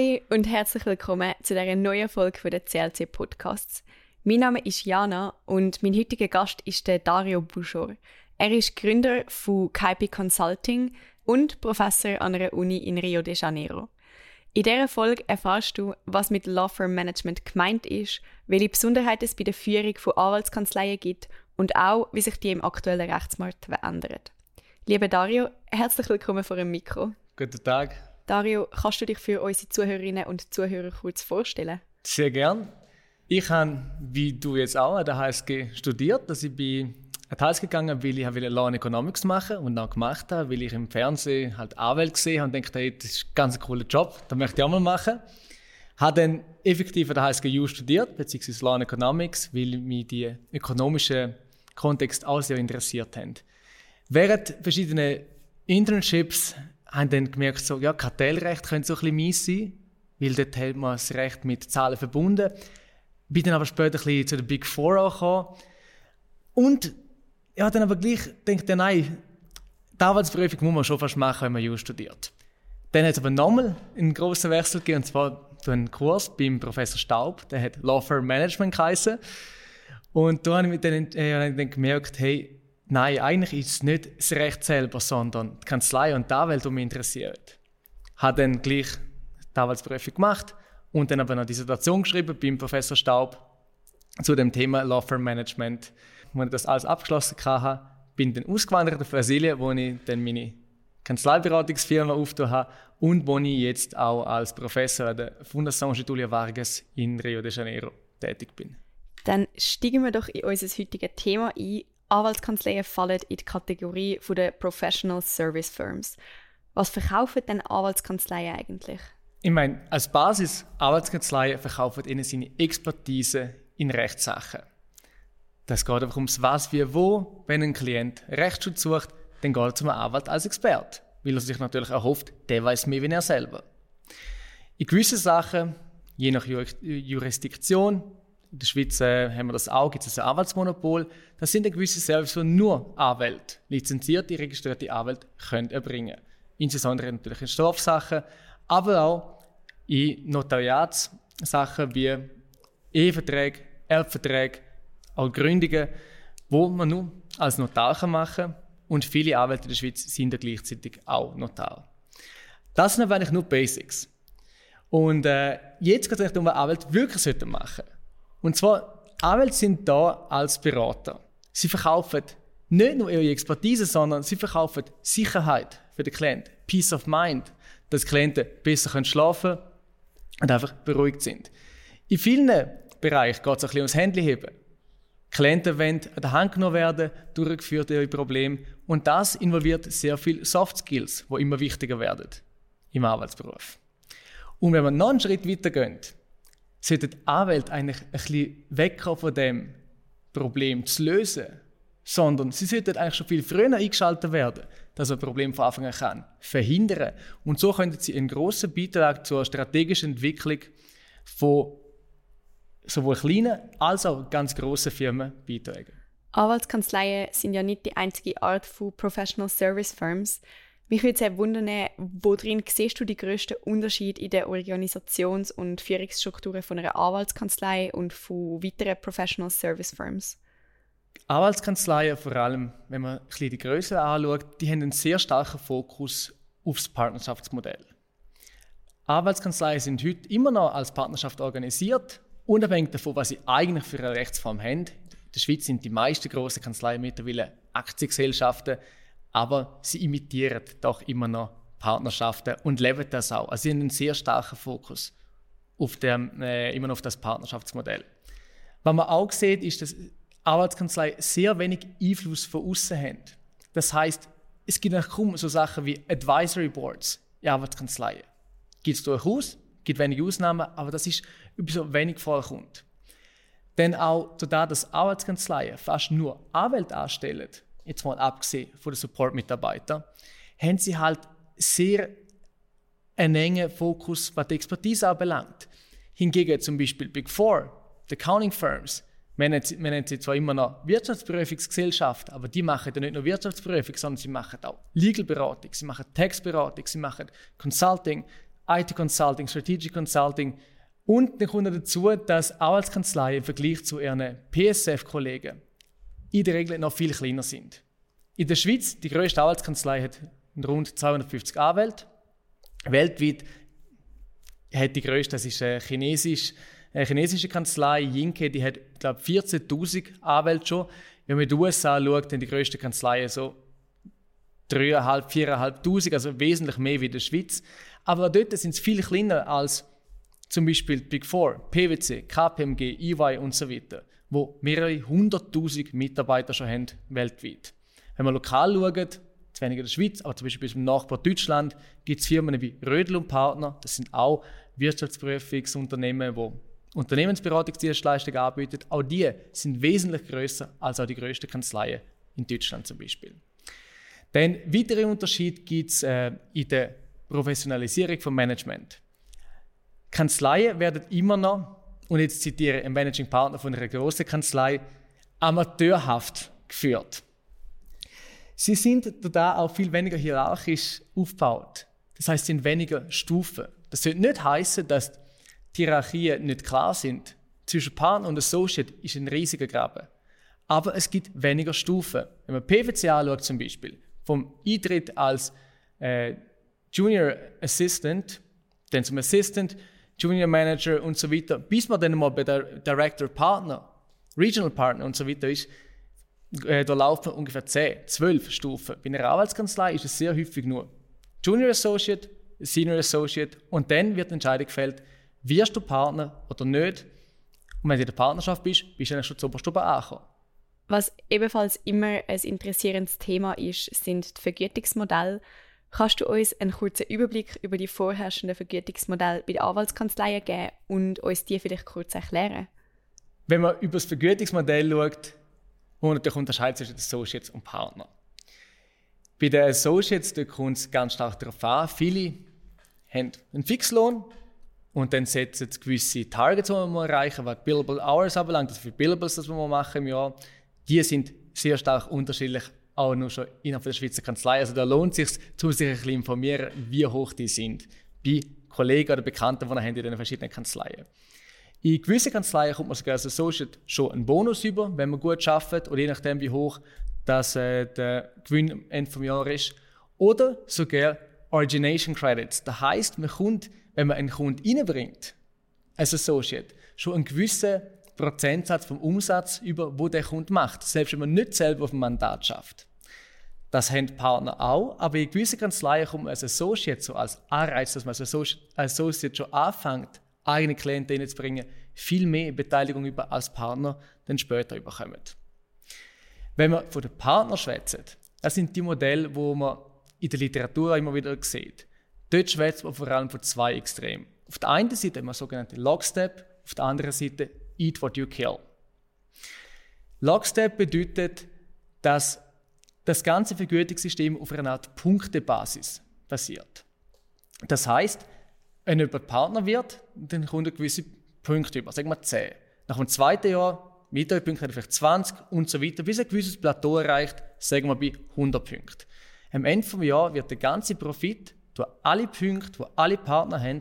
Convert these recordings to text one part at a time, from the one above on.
Hi und herzlich willkommen zu dieser neuen Folge der CLC Podcasts. Mein Name ist Jana und mein heutiger Gast ist der Dario Buschor. Er ist Gründer von KP Consulting und Professor an einer Uni in Rio de Janeiro. In dieser Folge erfährst du, was mit Law Firm Management gemeint ist, welche Besonderheiten es bei der Führung von Anwaltskanzleien gibt und auch, wie sich die im aktuellen Rechtsmarkt verändern. Lieber Dario, herzlich willkommen vor dem Mikro. Guten Tag. Dario, kannst du dich für unsere Zuhörerinnen und Zuhörer kurz vorstellen? Sehr gern. Ich habe, wie du jetzt auch, an der HSG studiert. Also ich bin an die HSG gegangen, weil ich Law and Economics machen und dann gemacht habe, weil ich im Fernsehen halt Anwälte gesehen habe und dachte, hey, das ist ein ganz cooler Job, das möchte ich auch mal machen. Habe dann effektiv an der HSGU studiert, beziehungsweise Law and Economics, weil mich die ökonomischen Kontext auch sehr interessiert haben. Während verschiedenen Internships haben dann gemerkt, so, ja, Kartellrecht könnte so ein bisschen mies sein, weil dort hat man das Recht mit Zahlen verbunden. Bin dann aber später ein bisschen zu den Big Four gekommen. Und ja, dann aber gleich denkt er, nein, die Arbeitsprüfung muss man schon fast machen, wenn man Jus studiert. Dann hat es aber nochmal einen grossen Wechsel gegeben, und zwar einen Kurs beim Professor Staub, der hat Law Firm Management geheißen. Und da habe ich dann, äh, dann gemerkt, hey, nein, eigentlich ist es nicht das Recht selber, sondern die Kanzlei und die Anwälte, die mich interessiert. Habe dann gleich die Anwaltsprüfung gemacht und dann aber noch eine Dissertation geschrieben beim Professor Staub zu dem Thema Law Firm Management. Als ich das alles abgeschlossen hatte, bin dann ausgewandert auf Brasilien, wo ich dann meine Kanzleiberatungsfirma aufgetan habe und wo ich jetzt auch als Professor an der Fundação Getúlio Vargas in Rio de Janeiro tätig bin. Dann steigen wir doch in unser heutiges Thema ein. Anwaltskanzleien fallen in die Kategorie der Professional Service Firms. Was verkaufen denn Anwaltskanzleien eigentlich? Ich meine, als Basis, Anwaltskanzleien verkaufen ihnen seine Expertise in Rechtssachen. Das geht einfach ums Was, wie, wo. Wenn ein Klient Rechtsschutz sucht, dann geht er zum Anwalt als Experte, weil er sich natürlich erhofft, der weiß mehr wie er selber. In gewissen Sachen, je nach Jurisdiktion, in der Schweiz äh, haben wir das auch, gibt es ein Anwaltsmonopol. Das sind gewisse Services, die nur Anwälte, lizenzierte, registrierte Anwälte, können erbringen. Insbesondere natürlich in Strafsachen, aber auch in Notariatssachen wie Eheverträge, Erbverträge, auch Gründungen, wo man nur als Notar machen kann. Und viele Anwälte in der Schweiz sind ja gleichzeitig auch Notar. Das sind aber eigentlich nur Basics. Und äh, jetzt geht es darum, was Anwälte wirklich machen sollten. Und zwar, Anwälte sind da als Berater. Sie verkaufen nicht nur ihre Expertise, sondern sie verkaufen Sicherheit für den Klienten, Peace of Mind, dass Klienten besser schlafen können und einfach beruhigt sind. In vielen Bereichen geht es ein bisschen ums Handyheben. Klienten wollen an der Hand genommen werden, durchgeführt ihre Probleme und das involviert sehr viel Soft Skills, die immer wichtiger werden im Arbeitsberuf. Und wenn man noch einen Schritt weiter geht, sollten Anwälte eigentlich ein bisschen wegkommen von dem Problem zu lösen, sondern sie sollten eigentlich schon viel früher eingeschaltet werden, dass ein Problem von Anfang an kann verhindern. Und so könnten sie einen großen Beitrag zur strategischen Entwicklung von sowohl kleinen als auch ganz grossen Firmen beitragen. Anwaltskanzleien sind ja nicht die einzige Art von Professional Service Firms. Mich würde sehr wundern, worin siehst du die grössten Unterschiede in der Organisations- und Führungsstrukturen von einer Anwaltskanzlei und von weiteren Professional Service Firms? Anwaltskanzleien, vor allem wenn man die Größe anschaut, die haben einen sehr starken Fokus aufs Partnerschaftsmodell. Anwaltskanzleien sind heute immer noch als Partnerschaft organisiert, unabhängig davon, was sie eigentlich für eine Rechtsform haben. In der Schweiz sind die meisten großen Kanzleien mittlerweile Aktiengesellschaften aber sie imitieren doch immer noch Partnerschaften und leben das auch. Also sie haben einen sehr starken Fokus auf dem, äh, immer noch auf das Partnerschaftsmodell. Was man auch sieht, ist, dass Arbeitskanzleien sehr wenig Einfluss von außen haben. Das heißt, es gibt kaum so Sachen wie Advisory Boards in Arbeitskanzleien. Gibt es durchaus, gibt wenige Ausnahmen, aber das ist so wenig vorkommt. Denn auch dadurch, dass Arbeitskanzleien fast nur Anwälte anstellen, jetzt mal abgesehen von den Support-Mitarbeitern, haben sie halt sehr einen engen Fokus, was die Expertise anbelangt. Hingegen zum Beispiel Big Four, die Accounting Firms, wir nennen, sie, zwar immer noch Wirtschaftsprüfungsgesellschaft, aber die machen ja nicht nur Wirtschaftsprüfung, sondern sie machen auch Legal-Beratung, sie machen Tax-Beratung, sie machen Consulting, IT Consulting, Strategic Consulting. Und dann kommt dazu, dass Anwaltskanzleien im Vergleich zu ihren PSF-Kollegen in der Regel noch viel kleiner sind. In der Schweiz, die größte Anwaltskanzlei hat rund 250 Anwälte. Weltweit hat die größte, das ist eine chinesische, eine chinesische Kanzlei, Yinke, die hat, glaube 14.000 Anwälte schon. Wenn man in die USA schaut, dann die größte Kanzlei so 3.500, 4.500, also wesentlich mehr wie in der Schweiz. Aber dort sind es viel kleiner als zum Beispiel Big Four, PwC, KPMG, EY und so weiter, wo mehrere hunderttausend Mitarbeiter schon haben weltweit. Wenn man lokal schaut, zu weniger in der Schweiz, aber zum Beispiel im Nachbar Deutschland gibt es Firmen wie Rödel und Partner, das sind auch Wirtschaftsprüfungsunternehmen, die Unternehmensberatungsdienstleistungen anbieten. Auch die sind wesentlich größer als auch die größten Kanzleien in Deutschland zum Beispiel. Den weiteren Unterschied gibt es äh, in der Professionalisierung vom Management. Kanzleien werden immer noch, und jetzt zitiere einen Managing Partner von einer großen Kanzlei, amateurhaft geführt. Sie sind da auch viel weniger hierarchisch aufgebaut. Das heißt, sind weniger Stufen. Das soll nicht heißen, dass die Hierarchien nicht klar sind. Zwischen Partner und Associate ist ein riesiger Graben. Aber es gibt weniger Stufen. Wenn man PwC anschaut zum Beispiel, vom Eintritt als äh, Junior Assistant, dann zum Assistant, Junior Manager und so weiter, bis man dann mal bei der Director Partner, Regional Partner und so weiter ist, äh, da laufen ungefähr 10, 12 Stufen. Bei einer Anwaltskanzlei ist es sehr häufig nur Junior Associate, Senior Associate und dann wird die Entscheidung gefällt, wirst du Partner oder nicht. Und wenn du in der Partnerschaft bist, bist du dann schon zu Oberstufe angekommen. Was ebenfalls immer ein interessierendes Thema ist, sind die Vergütungsmodelle. Kannst du uns einen kurzen Überblick über die vorherrschenden Vergütungsmodelle bei den Anwaltskanzleien geben und uns die vielleicht kurz erklären? Wenn man über das Vergütungsmodell schaut, und natürlich unterscheidet zwischen Associates und Partner. Bei den Associates kommt es ganz stark darauf an, viele haben einen Fixlohn und dann setzen sie gewisse Targets, die man erreichen was Billable Hours anbelangt, also für Billables, das wir machen im Jahr, die sind sehr stark unterschiedlich, auch nur schon innerhalb der Schweizer Kanzlei. Also da lohnt es sich, zu sich ein bisschen informieren, wie hoch die sind. Bei Kollegen oder Bekannten, die haben in den verschiedenen Kanzleien. In gewissen Kanzleien kommt man sogar als Associate schon einen Bonus über, wenn man gut arbeitet oder je nachdem, wie hoch das, äh, der Gewinn am Ende des Jahres ist. Oder sogar Origination Credits. Das heißt, man kommt, wenn man einen Kunden reinbringt, als Associate, schon einen gewissen Prozentsatz vom Umsatz über, wo der Kunde macht, selbst wenn man nicht selber auf dem Mandat schafft. Das haben Partner auch, aber in gewissen Kanzleien kommt man als Associate so als Anreiz, dass man als Associate schon anfängt, eigene Klienten reinzubringen, viel mehr Beteiligung über als Partner dann später überkommen. Wenn wir von den Partnern schwätzen, das sind die Modelle, wo man in der Literatur immer wieder sieht. Dort schwätzt man vor allem von zwei Extremen. Auf der einen Seite haben wir sogenannte Lockstep, auf der anderen Seite Eat What You Kill. Lockstep bedeutet, dass das ganze Vergütungssystem auf einer Art Punktebasis basiert. Das heißt, wenn jemand Partner wird, dann kommt er gewisse Punkte über, sagen wir 10. Nach dem zweiten Jahr, weitere Punkte vielleicht 20 und so weiter, bis ein gewisses Plateau erreicht, sagen wir bei 100 Punkten. Am Ende des Jahres wird der ganze Profit durch alle Punkte, die alle Partner haben,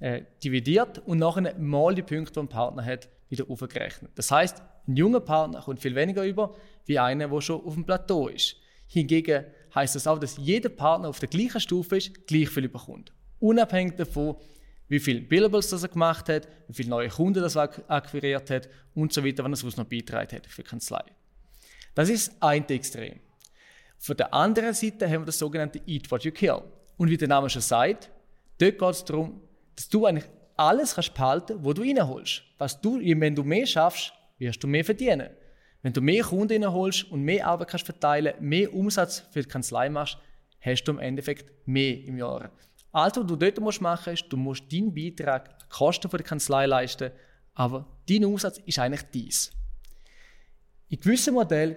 äh, dividiert und nachher mal die Punkte, die ein Partner hat, wieder aufgerechnet. Das heißt, ein junger Partner kommt viel weniger über, wie einer, der schon auf dem Plateau ist. Hingegen heißt das auch, dass jeder Partner auf der gleichen Stufe ist, gleich viel überkommt. Unabhängig davon, wie viele Billables das er gemacht hat, wie viele neue Kunden das er akquiriert hat und so weiter, wenn er sonst noch beitragen hat für die Kanzlei. Das ist ein Extrem. Von der anderen Seite haben wir das sogenannte Eat What You Kill. Und wie der Name schon sagt, dort geht es darum, dass du eigentlich alles kannst behalten, wo du reinholst. Was du, wenn du mehr schaffst, wirst du mehr verdienen. Wenn du mehr Kunden reinholst und mehr Arbeit kannst verteilen, mehr Umsatz für die Kanzlei machst, hast du im Endeffekt mehr im Jahr. Also, was du dort musst machen ist, du musst deinen Beitrag, die Kosten der Kanzlei leisten, aber dein Umsatz ist eigentlich dies. In gewissen Modellen,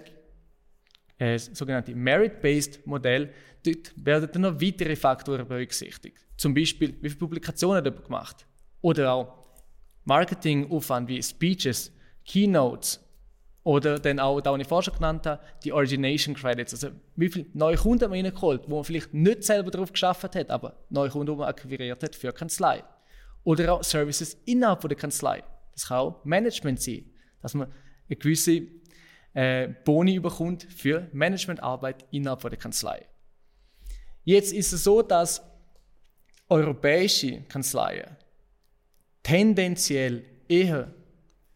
äh, sogenannte Merit-Based Modell, dort werden dann noch weitere Faktoren berücksichtigt. Zum Beispiel, wie viele Publikationen hat jemand gemacht? Oder auch Marketingaufwand wie Speeches, Keynotes Oder dann auch, da, ich vorher schon genannt habe, die Origination Credits. Also, wie viele neue Kunden man reingeholt, wo man vielleicht nicht selber darauf geschafft hat, aber neue Kunden, die man akquiriert hat für Kanzlei. Oder auch Services innerhalb der Kanzlei. Das kann auch Management sein, dass man eine gewisse äh, Boni bekommt für Managementarbeit innerhalb der Kanzlei. Jetzt ist es so, dass europäische Kanzleien tendenziell eher,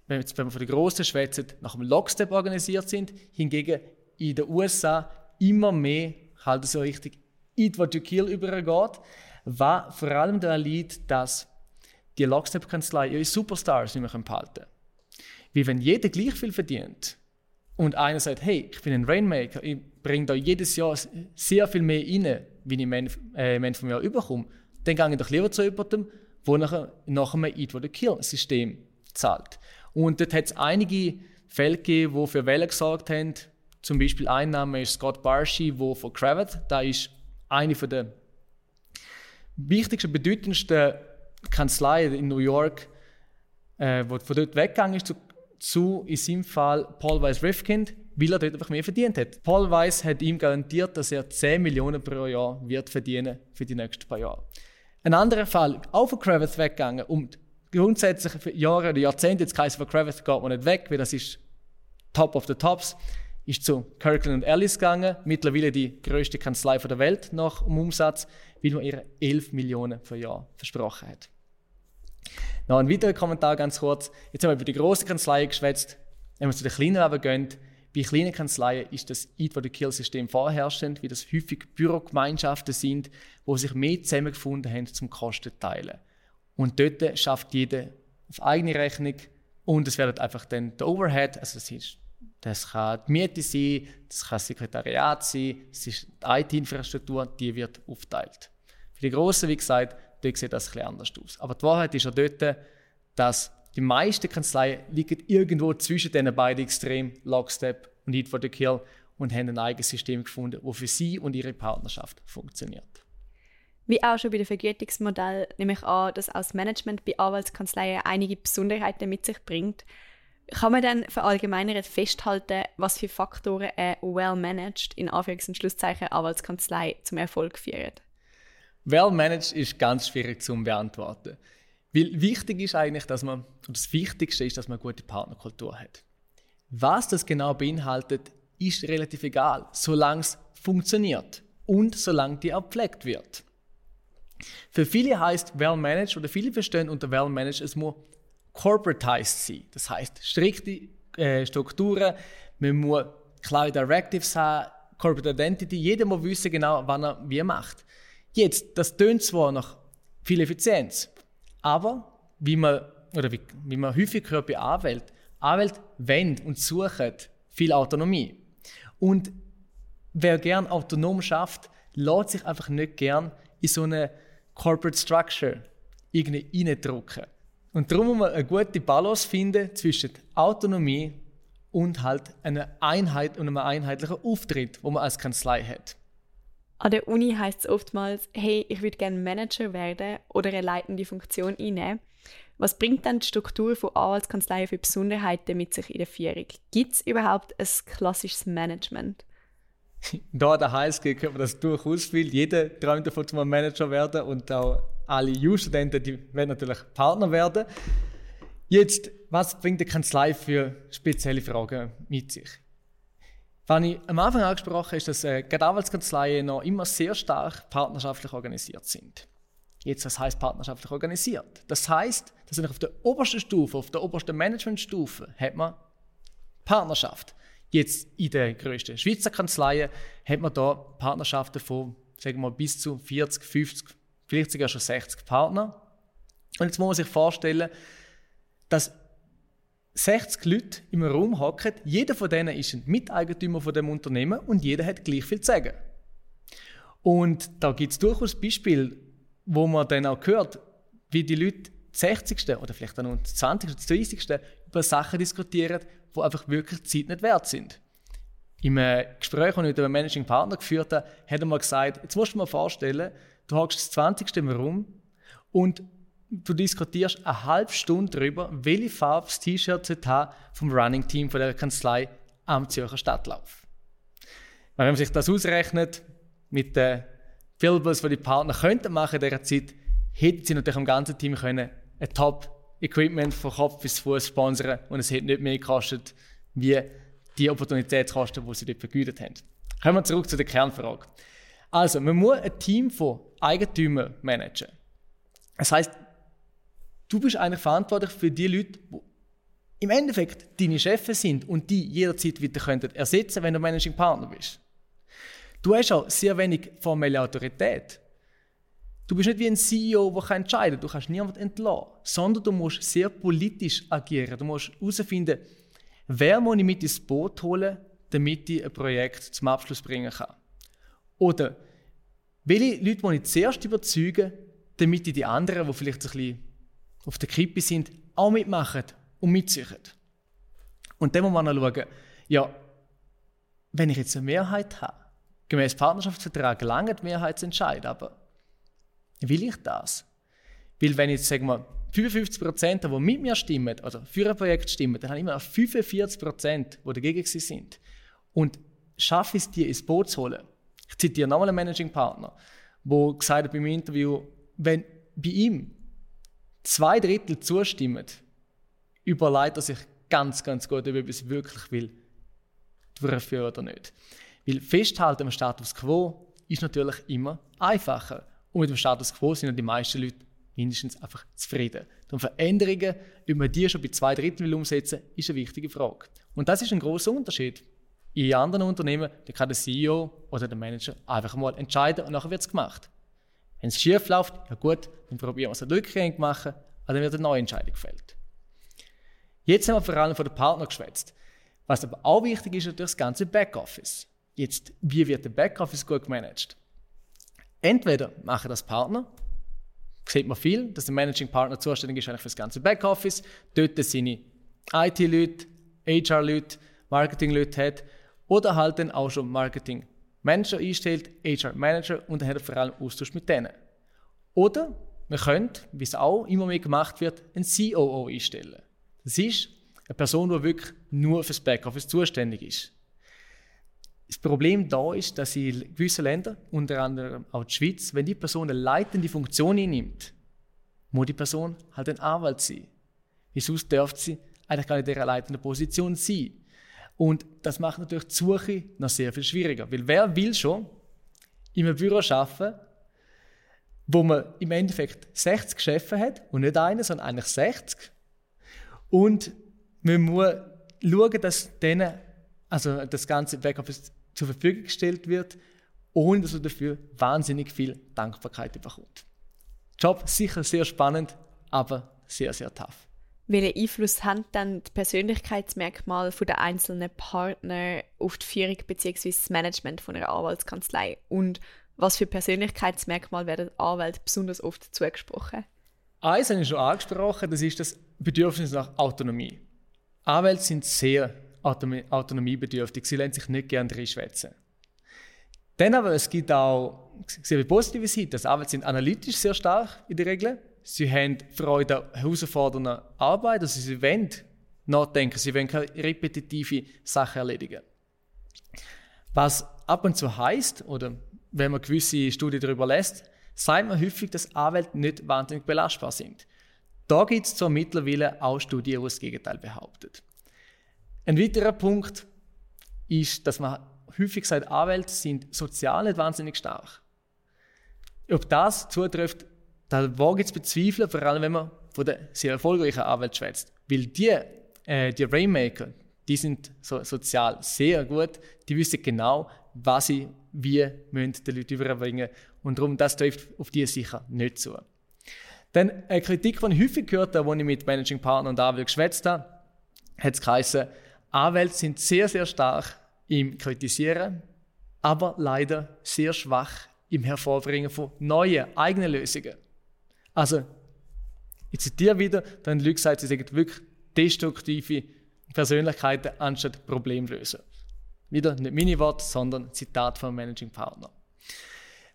wenn wir von den grossen schwätzen, nach dem Lockstep organisiert sind, hingegen in den USA immer mehr halt so richtig Eat What You Kill übergeht, was vor allem daran liegt, dass die Lockstep-Kanzlei ihre Superstars nicht mehr behalten können. Wie wenn jeder gleich viel verdient und einer sagt, hey, ich bin ein Rainmaker, ich bringe da jedes Jahr sehr viel mehr rein, wie ich mein, äh, vom Jahr überkomme, dann gehe ich doch lieber zu jemandem, der nachher, nachher ein Eat for the Kill-System zahlt. Und dort hat es einige Fälle gegeben, die für Wellen gesorgt haben. Zum Beispiel ein Name ist Scott Barshi, der von Cravat, da ist eine der wichtigsten, bedeutendsten Kanzleien in New York, äh, wo von dort weggegangen ist zu, zu in seinem Fall Paul Weiss Rifkind, weil er dort einfach mehr verdient hat. Paul Weiss hat ihm garantiert, dass er 10 Millionen pro Jahr wird verdienen für die nächsten paar Jahre. Ein anderer Fall, auch von Kravitz weggegangen und grundsätzlich für Jahre oder Jahrzehnte, jetzt Kaiser von Kravitz geht man nicht weg, weil das ist Top of the Tops, ist zu Kirkland Ellis gegangen, mittlerweile die größte Kanzlei der Welt nach dem Umsatz, weil man ihr 11 Millionen pro Jahr versprochen hat. Noch ein weiterer Kommentar ganz kurz. Jetzt haben wir über die große Kanzlei geschwätzt. Wenn wir zu den kleinen aber gehen, bei kleinen Kanzleien ist das for the Kill System vorherrschend, wie das häufig Bürogemeinschaften sind, wo sich mehr zusammengefunden haben zum Kosten teilen. Und dort schafft jeder auf eigene Rechnung und es wird einfach dann der Overhead, also das, ist, das kann die Miete sein, das kann das Sekretariat sein, es ist die IT-Infrastruktur, die wird aufteilt. Für die Grossen, wie gesagt, dort sieht das etwas anders aus. Aber die Wahrheit ist ja dort, dass die meisten Kanzleien liegen irgendwo zwischen diesen beiden Extremen, Lockstep und Eat for the Kill, und haben ein eigenes System gefunden, das für sie und ihre Partnerschaft funktioniert. Wie auch schon bei dem Vergütungsmodell nehme ich an, dass auch das Management bei Anwaltskanzleien einige Besonderheiten mit sich bringt. Kann man dann verallgemeinert festhalten, was für Faktoren eine well-managed, in Anführungs- und Schlusszeichen, Anwaltskanzlei zum Erfolg führen? Well-managed ist ganz schwierig zu beantworten. Weil wichtig ist eigentlich, dass man, und das Wichtigste ist, dass man eine gute Partnerkultur hat. Was das genau beinhaltet, ist relativ egal, solange es funktioniert und solange die auch gepflegt wird. Für viele heißt well-managed oder viele verstehen unter well-managed, es muss corporatized sein. Das heißt strikte äh, Strukturen, man muss klare Directives haben, Corporate Identity, jeder muss wissen genau, wann er wie macht. Jetzt, das tönt zwar nach viel Effizienz, aber wie man, oder wie, wie man häufig hört bei Anwälten, Anwälte wollen und suchen viel Autonomie. Und wer gern autonom schafft, lässt sich einfach nicht gern in so eine Corporate Structure irgendwie reindrücken. Und darum muss man eine gute Balance finden zwischen Autonomie und halt einer Einheit und einem einheitlichen Auftritt, wo man als Kanzlei hat. An der Uni heißt es oftmals, hey, ich würde gerne Manager werden oder eine leitende Funktion einnehmen. Was bringt dann die Struktur von Anwaltskanzleien für Besonderheiten mit sich in der Führung? Gibt es überhaupt ein klassisches Management? Da der HSG können wir das durchaus viel. Jeder träumt davon, zum Manager werden und auch alle Jus-Studenten, die werden natürlich Partner werden. Jetzt, was bringt die Kanzlei für spezielle Fragen mit sich? Was ich am Anfang angesprochen habe, ist, dass äh, gerade Anwaltskanzleien noch immer sehr stark partnerschaftlich organisiert sind. Jetzt, was heißt partnerschaftlich organisiert? Das heißt, dass auf der obersten Stufe, auf der obersten Managementstufe, hat man Partnerschaft. Jetzt in den größten Schweizer Kanzleien hat man da Partnerschaften von, sagen wir bis zu 40, 50, vielleicht sogar schon 60 Partner. Und jetzt muss man sich vorstellen, dass 60 Leute im Raum hocken, jeder von denen ist ein Miteigentümer von dem Unternehmen und jeder hat gleich viel zu sagen. Und da gibt es durchaus Beispiele, wo man dann auch hört, wie die Leute 60. oder vielleicht dann 20. oder 30. über Sachen diskutieren, die einfach wirklich Zeit nicht wert sind. Im Gespräch, das ich mit einem Managing Partner geführt habe, hat er mal gesagt, jetzt musst du mal vorstellen, du hockst das 20. im Raum und du diskutierst eine halbe Stunde darüber, welche Farbe das T-Shirt vom Running Team von der Kanzlei am Zürcher Stadtlauf. Wenn man sich das ausrechnet mit den Filbers, die die Partner könnten machen in dieser Zeit, hätten sie natürlich am ganzen Team können ein Top-Equipment von Kopf bis Fuß sponsern und es hätte nicht mehr gekostet, wie die Opportunitätskosten, die sie dort vergütet haben. Kommen wir zurück zu der Kernfrage. Also, man muss ein Team von Eigentümern managen. Das heißt, du bist eigentlich verantwortlich für die Leute, die im Endeffekt deine Chefs sind und die jederzeit wieder könnten ersetzen, wenn du Managing Partner bist. Du hast auch sehr wenig formelle Autorität. Du bist nicht wie ein CEO, der entscheiden kann. Du kannst niemanden entlassen. Sondern du musst sehr politisch agieren. Du musst herausfinden, wer muss ich mit ins Boot holen, damit ich ein Projekt zum Abschluss bringen kann. Oder welche Leute muss ich zuerst überzeugen, damit ich die anderen, die vielleicht ein bisschen auf der Kippe sind, auch mitmachen und mitziehen. Und dann muss man schauen, ja, wenn ich jetzt eine Mehrheit habe, gemäß Partnerschaftsvertrag lange die Mehrheit zu entscheiden, aber will ich das? Weil wenn jetzt, sagen wir, 55 Prozent, die mit mir stimmen, also für ein Projekt stimmen, dann habe ich immer noch 45 Prozent, die dagegen sind. Und schaffe ich es, die ins Boot zu holen. Ich zitiere nochmal einen Managing Partner, der gesagt hat beim Interview, wenn bei ihm zwei Drittel zustimmen, überlegt er sich ganz, ganz gut, ob er es wirklich will, durchführen oder nicht. Weil festhalten am Status quo ist natürlich immer einfacher. Und mit dem Status quo sind die meisten Leute mindestens einfach zufrieden. Und Veränderungen, ob man die schon bei zwei Drittel umsetzen will, ist eine wichtige Frage. Und das ist ein großer Unterschied. In anderen Unternehmen da kann der CEO oder der Manager einfach mal entscheiden und nachher wird es gemacht. Wenn es schief läuft, ja gut, dann probieren wir es rückgängig machen, aber dann wird eine neue Entscheidung gefällt. Jetzt haben wir vor allem von den Partnern geschwätzt. Was aber auch wichtig ist, ist natürlich das ganze Backoffice. Jetzt, wie wird der Backoffice gut gemanagt? Entweder machen das Partner, sieht man viel, dass der Managing Partner zuständig ist eigentlich für das ganze Backoffice, dort seine IT-Leute, HR-Leute, Marketing-Leute hat oder halt dann auch schon Marketing Manager einstellt, HR Manager und dann hat er vor allem Austausch mit denen. Oder man könnte, wie es auch immer mehr gemacht wird, einen COO einstellen. Das ist eine Person, die wirklich nur fürs Backoffice zuständig ist. Das Problem da ist, dass in gewissen Ländern, unter anderem auch die Schweiz, wenn die Person eine leitende Funktion einnimmt, muss die Person halt ein Anwalt sein. Wie sonst darf sie eigentlich gar nicht in dieser leitenden Position sein. Und das macht natürlich die Suche noch sehr viel schwieriger. Weil wer will schon in einem Büro arbeiten, wo man im Endeffekt 60 Chefe hat und nicht einen, sondern eigentlich 60. Und man muss schauen, dass denen, also das ganze Backoffice zur Verfügung gestellt wird, ohne dass man dafür wahnsinnig viel Dankbarkeit bekommt. Job sicher sehr spannend, aber sehr, sehr tough. Welchen Einfluss haben dann die Persönlichkeitsmerkmale der einzelnen Partner auf die Führung bzw. das Management von einer Anwaltskanzlei? Und was für Persönlichkeitsmerkmale werden Anwälten besonders oft zugesprochen? Eins habe ich schon angesprochen, das ist das Bedürfnis nach Autonomie. Anwälte sind sehr autonomiebedürftig, sie lassen sich nicht gerne reinschwätzen. Dann aber, es gibt auch sehr positive Seiten. Das Anwälte sind analytisch sehr stark in der Regel. Sie haben Freude an herausfordernder Arbeit, also sie wollen nachdenken, sie wollen keine repetitive Sachen erledigen. Was ab und zu heißt oder wenn man gewisse Studien darüber lässt, sagt man häufig, dass Anwälte nicht wahnsinnig belastbar sind. Da gibt es zwar mittlerweile auch Studien, die das Gegenteil behaupten. Ein weiterer Punkt ist, dass man häufig sagt, Anwälte sind sozial nicht wahnsinnig stark. Ob das zutrifft, da wage ich zu bezweifeln, vor allem wenn man von den sehr erfolgreichen Anwälten schwätzt. Weil die, äh, die Rainmaker, die sind so, sozial sehr gut, die wissen genau, was sie wie müssen den Leuten überbringen und darum, das trifft auf die sicher nicht zu. Dann eine Kritik, die ich häufig gehört habe, als ich mit Managing Partner und Anwälten geschwätzt habe, hat es geheißen, Anwälte sind sehr, sehr stark im Kritisieren, aber leider sehr schwach im Hervorbringen von neuen, eigenen Lösungen. Also, ich zitiere wieder, dann Leute sagt, sie sind wirklich destruktive Persönlichkeiten anstatt Problemlöser. Wieder nicht meine Worte, sondern Zitat vom Managing Partner.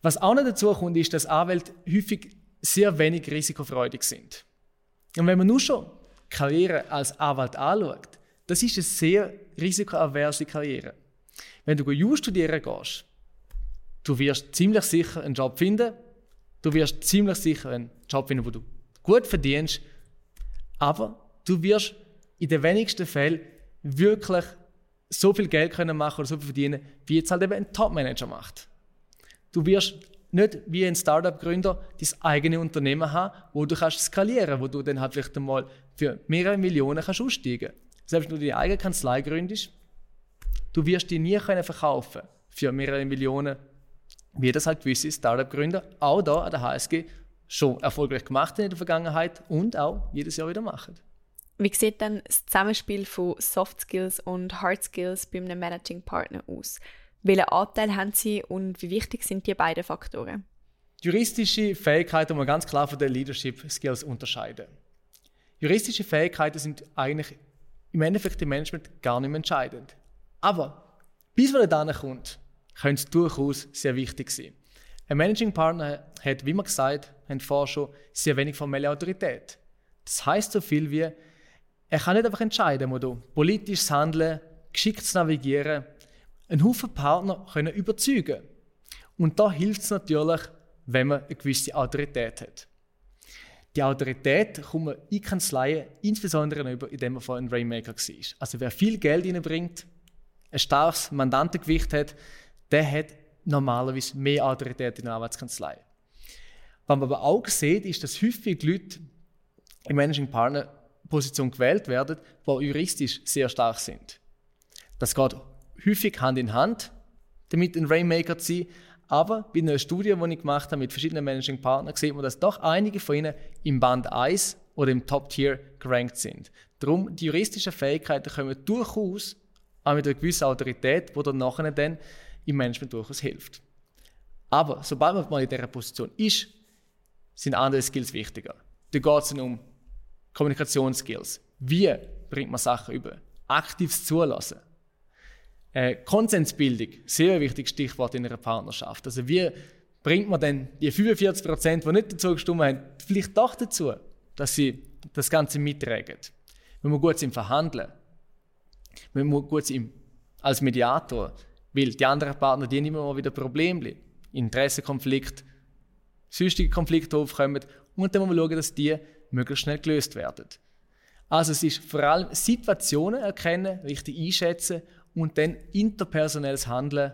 Was auch noch dazu kommt, ist, dass Anwälte häufig sehr wenig risikofreudig sind. Und wenn man nur schon Karriere als Anwalt anschaut, das ist eine sehr risikoaverse Karriere. Wenn du Jus studieren gehst, du wirst ziemlich sicher einen Job finden, du wirst ziemlich sicher einen Job finden, wo du gut verdienst, aber du wirst in den wenigsten Fällen wirklich so viel Geld können machen oder so viel verdienen, wie jetzt halt eben ein Top-Manager macht. Du wirst nicht wie ein Startup-Gründer dein eigene Unternehmen haben, wo du kannst skalieren, wo du dann halt vielleicht einmal für mehrere Millionen kannst aussteigen. Selbst wenn du deine eigene Kanzlei gründest, du wirst die nie können verkaufen für mehrere Millionen, wie das halt gewisse Startup-Gründer auch da an der HSG schon erfolgreich gemacht haben in der Vergangenheit und auch jedes Jahr wieder machen. Wie sieht dann das Zusammenspiel von Soft Skills und Hard Skills bei einem Managing Partner aus? Welchen Anteil haben sie und wie wichtig sind die beiden Faktoren? Juristische Fähigkeiten muss man ganz klar von den Leadership Skills unterscheiden. Juristische Fähigkeiten sind eigentlich im Endeffekt im Management gar nicht mehr entscheidend. Aber bis man da kommt, können sie durchaus sehr wichtig sein. Ein Managing Partner hat, wie wir gesagt haben vorher schon, sehr wenig formelle Autorität. Das heißt so viel wie, er kann nicht einfach entscheiden, muss politisches Handeln, geschickt navigieren, einen Haufen Partner können überzeugen. Und da hilft es natürlich, wenn man eine gewisse Autorität hat. Die Autorität kommt man in Kanzleien insbesondere über, indem man vorhin ein Rainmaker war. Also wer viel Geld reinbringt, ein starkes Mandantengewicht hat, der hat normalerweise mehr Autorität in der Arbeitskanzlei. Was man aber auch sieht, ist, dass häufig Leute in Managing Partner Position gewählt werden, die juristisch sehr stark sind. Das geht häufig Hand in Hand, damit ein Rainmaker zu sein. Aber bei einer Studie, die ich gemacht habe mit verschiedenen Managing Partnern, sieht man, dass doch einige von ihnen im Band 1 oder im Top-Tier gerankt sind. Darum, die juristischen Fähigkeiten kommen durchaus auch mit einer gewissen Autorität, die dann nachher dann im Management durchaus hilft. Aber sobald man mal in dieser Position ist, sind andere Skills wichtiger. Da geht es um Kommunikationsskills. Wie bringt man Sachen über? Aktives Zulassen. Äh, Konsensbildung, sehr wichtiges Stichwort in einer Partnerschaft. Also wie bringt man denn die 45 Prozent, die nicht dazu gestimmt haben, vielleicht doch dazu, dass sie das Ganze mittragen? Man muss gut im Verhandeln. Man muss gut sein als Mediator, weil die anderen Partner, die immer mal wieder Probleme, Interessenkonflikt, sonstige Konflikte aufkommen und dann muss man schauen, dass die möglichst schnell gelöst werden. Also es ist vor allem Situationen erkennen, richtig einschätzen und dann interpersonelles Handeln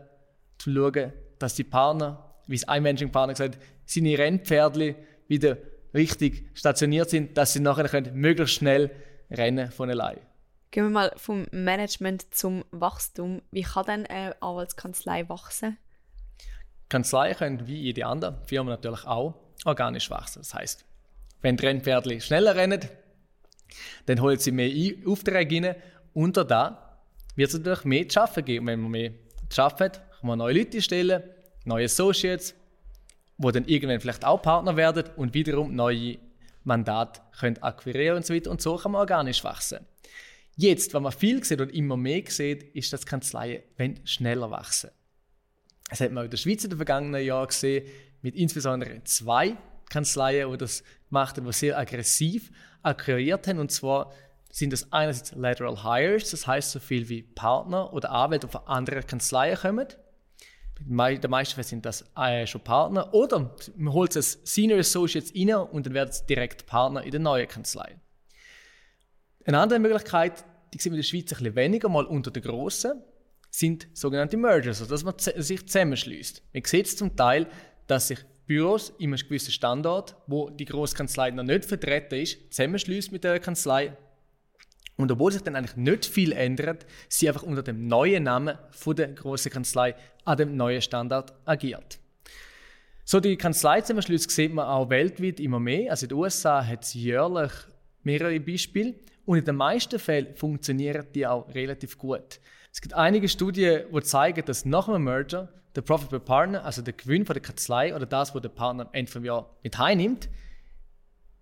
zu schauen, dass die Partner, wie es ein Managing-Partner gesagt hat, seine Rennpferdchen wieder richtig stationiert sind, dass sie nachher können möglichst schnell rennen von allein. Gehen wir mal vom Management zum Wachstum. Wie kann denn eine Anwaltskanzlei wachsen? Kanzleien können wie jede andere Firma natürlich auch organisch wachsen. Das heißt, wenn die Rennpferdchen schneller rennen, dann holen sie mehr Aufträge rein. Unter da wird es natürlich mehr zu arbeiten geben. wenn man mehr zu arbeiten hat, kann man neue Leute stellen, neue Associates, die dann irgendwann vielleicht auch Partner werden und wiederum neue Mandate können akquirieren und so weiter. Und so kann man organisch wachsen. Jetzt, was man viel sieht und immer mehr sieht, ist, dass Kanzleien schneller wachsen. Das hat man in der Schweiz in den vergangenen Jahren gesehen, mit insbesondere zwei Kanzleien, die das gemacht haben, die sehr aggressiv akquiriert haben. Und zwar sind das einerseits Lateral Hires, das heißt so viel wie Partner oder Arbeiter von anderen Kanzleien kommen. Den meisten Fällen sind das äh, schon Partner. Oder man holt es Senior Associates rein und dann werden es direkt Partner in der neuen Kanzlei. Eine andere Möglichkeit, die sehen wir in der Schweiz ein bisschen weniger, mal unter den Grossen, sind sogenannte Mergers, also dass man sich zusammenschließt. Man sieht zum Teil, dass sich Büros in einem gewissen Standort, wo die Großkanzlei noch nicht vertreten ist, zusammenschließt mit der Kanzlei und obwohl sich dann eigentlich nicht viel ändert, sie einfach unter dem neuen Namen von der großen Kanzlei an dem neuen Standard agiert. So die Kanzleizusammenschlüsse sieht man auch weltweit immer mehr. Also in den USA hat es jährlich mehrere Beispiele und in den meisten Fällen funktionieren die auch relativ gut. Es gibt einige Studien, die zeigen, dass nach einem Merger der Profit per Partner, also der Gewinn von der Kanzlei oder das, was der Partner am Ende vom Jahr mit heimnimmt,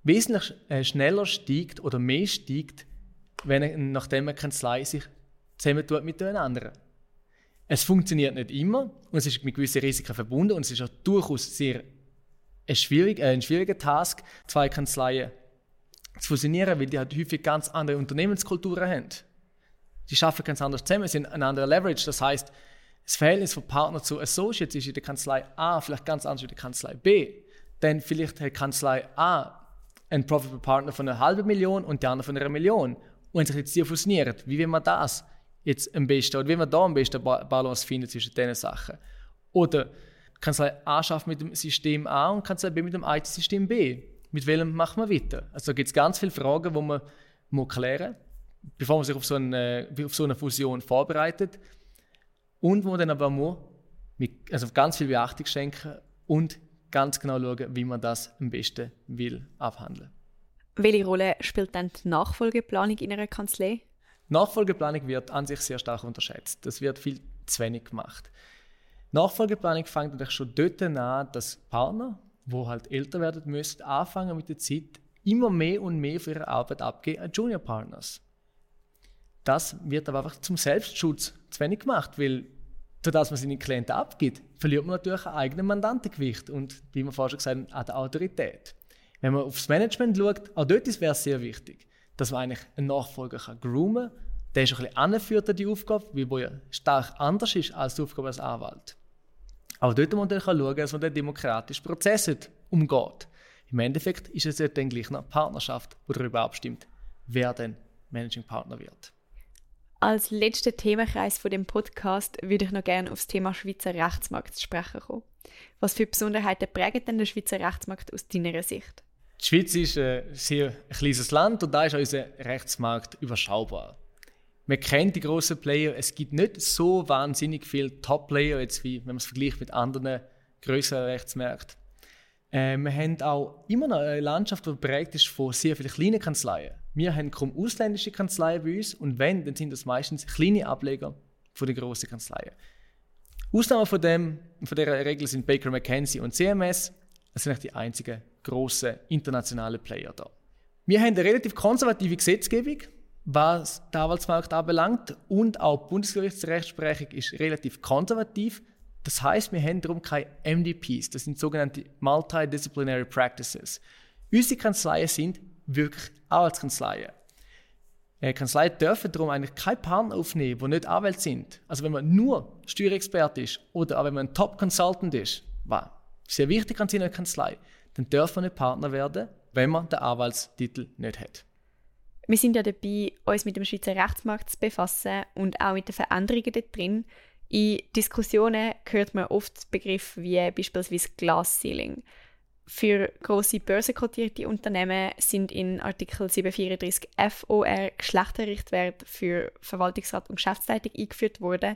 wesentlich äh, schneller steigt oder mehr steigt wenn nachdem eine Kanzlei sich zusammentut mit einer anderen. Es funktioniert nicht immer und es ist mit gewissen Risiken verbunden und es ist auch durchaus sehr ein, schwierig, äh, ein schwieriger Task, zwei Kanzleien zu fusionieren, weil die halt häufig ganz andere Unternehmenskulturen haben. Die arbeiten ganz anders zusammen, sind ein anderer Leverage. Das heißt, das Verhältnis von Partner zu Associates ist in der Kanzlei A vielleicht ganz anders als in der Kanzlei B. Denn vielleicht hat Kanzlei A einen Profitable Partner von einer halben Million und die andere von einer Million. Und wenn sich jetzt die fusionieren, wie will man das jetzt am besten, oder wie man da am besten Balance finden zwischen diesen Sachen? Oder Kanzlei A schafft mit dem System A und Kanzlei B mit dem IT-System B. Mit welchem machen wir weiter? Also gibt es ganz viele Fragen, die man muss klären muss, bevor man sich auf so, eine, auf so eine Fusion vorbereitet. Und wo man dann aber muss, mit, also ganz viel Beachtung schenken und ganz genau schauen, wie man das am besten will abhandeln. Welche Rolle spielt dann die Nachfolgeplanung in einer Kanzlei? Nachfolgeplanung wird an sich sehr stark unterschätzt. Das wird viel zu wenig gemacht. Nachfolgeplanung fängt natürlich schon dort an, dass Partner, wo halt älter werden müssen, anfangen mit der Zeit immer mehr und mehr für ihre Arbeit abgeben an Junior Partners. Das wird aber einfach zum Selbstschutz zu wenig gemacht, weil dass man seine Klienten abgibt, verliert man natürlich ein eigenes Mandantengewicht und, wie wir vorhin schon gesagt haben, auch die Autorität. Wenn man aufs Management schaut, auch dort wäre es sehr wichtig, dass man eigentlich einen Nachfolger kann groomen kann. Der ist ein bisschen angeführt an die Aufgabe, weil ja stark anders ist als die Aufgabe als Anwalt. Aber dort muss man schauen, dass man den demokratischen Prozess umgeht. Im Endeffekt ist es ja dann gleich eine Partnerschaft, die darüber abstimmt, wer denn Managing Partner wird. Als letzter Themenkreis von dem Podcast würde ich noch gerne auf das Thema Schweizer Rechtsmarkt zu sprechen kommen. Was für Besonderheiten prägen denn den Schweizer Rechtsmarkt aus deiner Sicht? Die Schweiz ist ein sehr kleines Land und da ist unser Rechtsmarkt überschaubar. Man kennt die großen Player, es gibt nicht so wahnsinnig viele Top-Player, wie wenn man es vergleicht mit anderen größeren Rechtsmärkten. Äh, wir haben auch immer noch eine Landschaft, die geprägt ist von sehr vielen kleinen Kanzleien. Wir haben kaum ausländische Kanzleien bei uns und wenn, dann sind das meistens kleine Ableger von den grossen Kanzleien. Ausnahmen von, dem, von dieser Regel sind Baker McKenzie und CMS. Das sind die einzigen grossen internationalen Player da. Wir haben eine relativ konservative Gesetzgebung, was den Anwaltsmarkt anbelangt und auch die Bundesgerichtsrechtsprechung ist relativ konservativ. Das heißt, wir haben darum keine MDPs, das sind sogenannte Multidisciplinary Practices. Unsere Kanzleien sind wirklich Anwaltskanzleien. Äh, Kanzleien dürfen darum eigentlich keinen Partner aufnehmen, die nicht Anwälte sind. Also wenn man nur Steuerexperte ist oder auch wenn man ein Top-Consultant ist, was sehr wichtig an seiner Kanzlei, dann darf man nicht Partner werden, wenn man den Anwaltstitel nicht hat. Wir sind ja dabei, uns mit dem Schweizer Rechtsmarkt zu befassen und auch mit den Veränderungen dort drin. In Diskussionen hört man oft Begriffe wie beispielsweise Glass Ceiling. Für große börsenkotierte Unternehmen sind in Artikel 734 FOR Geschlechterrichtwerte für Verwaltungsrat und Geschäftsleitung eingeführt worden.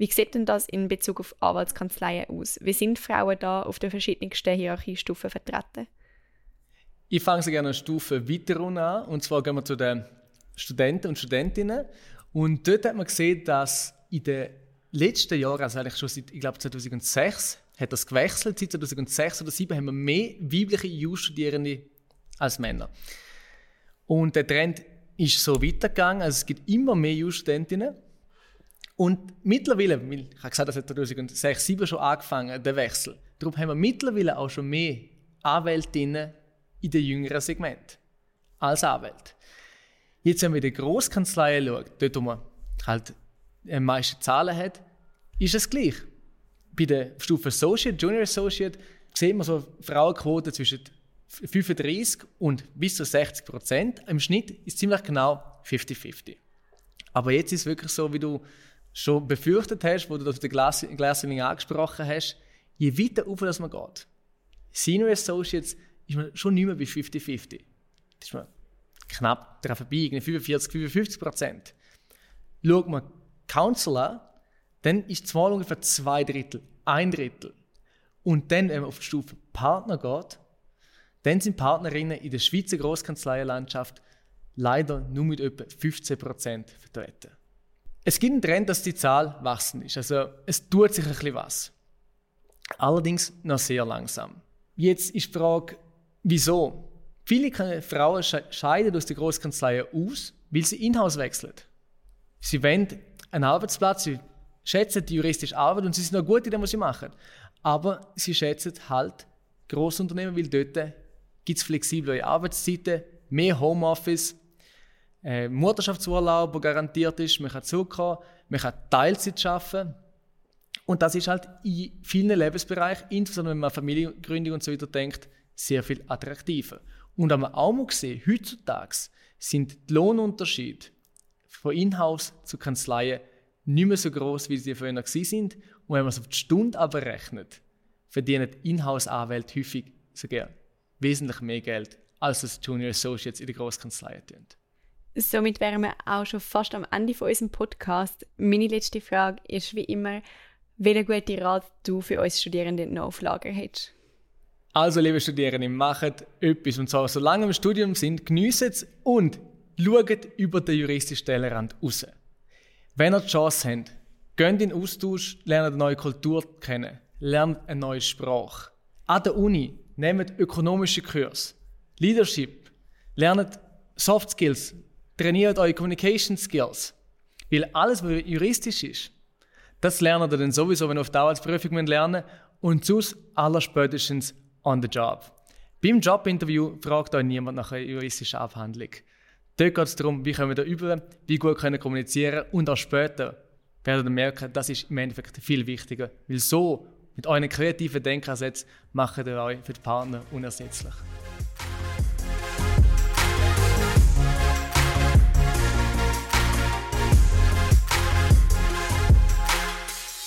Wie sieht denn das in Bezug auf Anwaltskanzleien aus? Wie sind Frauen da auf den verschiedensten Hierarchiestufen vertreten? Ich fange sehr gerne eine Stufe weiter an. Und zwar gehen wir zu den Studenten und Studentinnen. Und dort hat man gesehen, dass in den letzten Jahren, also eigentlich schon seit, ich glaube 2006, hat das gewechselt. Seit 2006 oder 2007 haben wir mehr weibliche EU-Studierende als Männer. Und der Trend ist so weitergegangen. Also es gibt immer mehr EU-Studentinnen. Und mittlerweile, ich habe gesagt, das hat 2006, 2007 schon angefangen, der Wechsel. Darum haben wir mittlerweile auch schon mehr Anwältinnen in den jüngeren Segment als Anwälte. Jetzt, wenn in die Grosskanzleien schaut, dort, wo man halt die meisten Zahlen hat, ist es gleich bei der Stufe Associate, Junior Associate, sieht man so Frauenquote zwischen 35 und bis zu 60 Prozent. Im Schnitt ist ziemlich genau 50-50. Aber jetzt ist es wirklich so, wie du schon befürchtet hast, wo du das den Glasling angesprochen hast, je weiter auf das man geht. Senior Associates ist man schon nicht mehr bei 50-50. Das ist man knapp daran vorbei, 45, 55 Prozent. Schaut man Council an, dann ist es mal ungefähr zwei Drittel, ein Drittel. Und dann, wenn man auf die Stufe Partner geht, dann sind Partnerinnen in der Schweizer Großkanzleienlandschaft leider nur mit etwa 15% vertreten. Es gibt einen Trend, dass die Zahl wachsen ist. Also es tut sich ein bisschen was. Allerdings noch sehr langsam. Jetzt ist die Frage, wieso? Viele Frauen scheiden aus der Großkanzlei aus, weil sie in-house wechseln. Sie wollen einen Arbeitsplatz, sie schätzen die juristische Arbeit und sie sind noch gut in dem, was sie machen. Aber sie schätzen halt Grossunternehmen, weil dort gibt es flexible Arbeitszeiten, mehr Homeoffice, äh, Mutterschaftsurlaub, der garantiert ist, man kann zurückkommen, man kann Teilzeit arbeiten. Und das ist halt in vielen Lebensbereichen, insbesondere wenn man an Familiengründung und so weiter denkt, sehr viel attraktiver. Und haben wir auch mal gesehen, heutzutage sind die Lohnunterschiede von Inhouse zu Kanzleien nicht mehr so groß, wie sie früher sind. Und wenn man es auf die Stunde aber rechnet, verdienen Inhouse-Anwälte häufig sogar wesentlich mehr Geld, als das Junior Associates in der Großkanzlei tun. Somit wären wir auch schon fast am Ende von unserem Podcast. Meine letzte Frage ist wie immer, welchen guten Rat du für uns Studierende noch auf Lager hättest. Also, liebe Studierende, macht etwas. Und zwar, solange wir im Studium sind, geniessen es und schaut über den juristischen Tellerrand raus. Wenn ihr die Chance habt, geht in Austausch, lernt eine neue Kultur kennen, lernt eine neue Sprache. An der Uni nehmt ökonomische Kurs, Leadership, lernt Soft Skills, trainiert eure Communication Skills. Weil alles, was juristisch ist, das lernt ihr dann sowieso, wenn ihr auf die Arbeitsprüfung lernen und sonst allerspätestens on the job. Beim Jobinterview fragt euch niemand nach einer juristischen Abhandlung. Dort geht es darum, wie können wir da üben, wie gut können wir kommunizieren und auch später werdet ihr merken, das ist im Endeffekt viel wichtiger. Weil so, mit euren kreativen Denkansätzen, macht ihr euch für die Partner unersetzlich.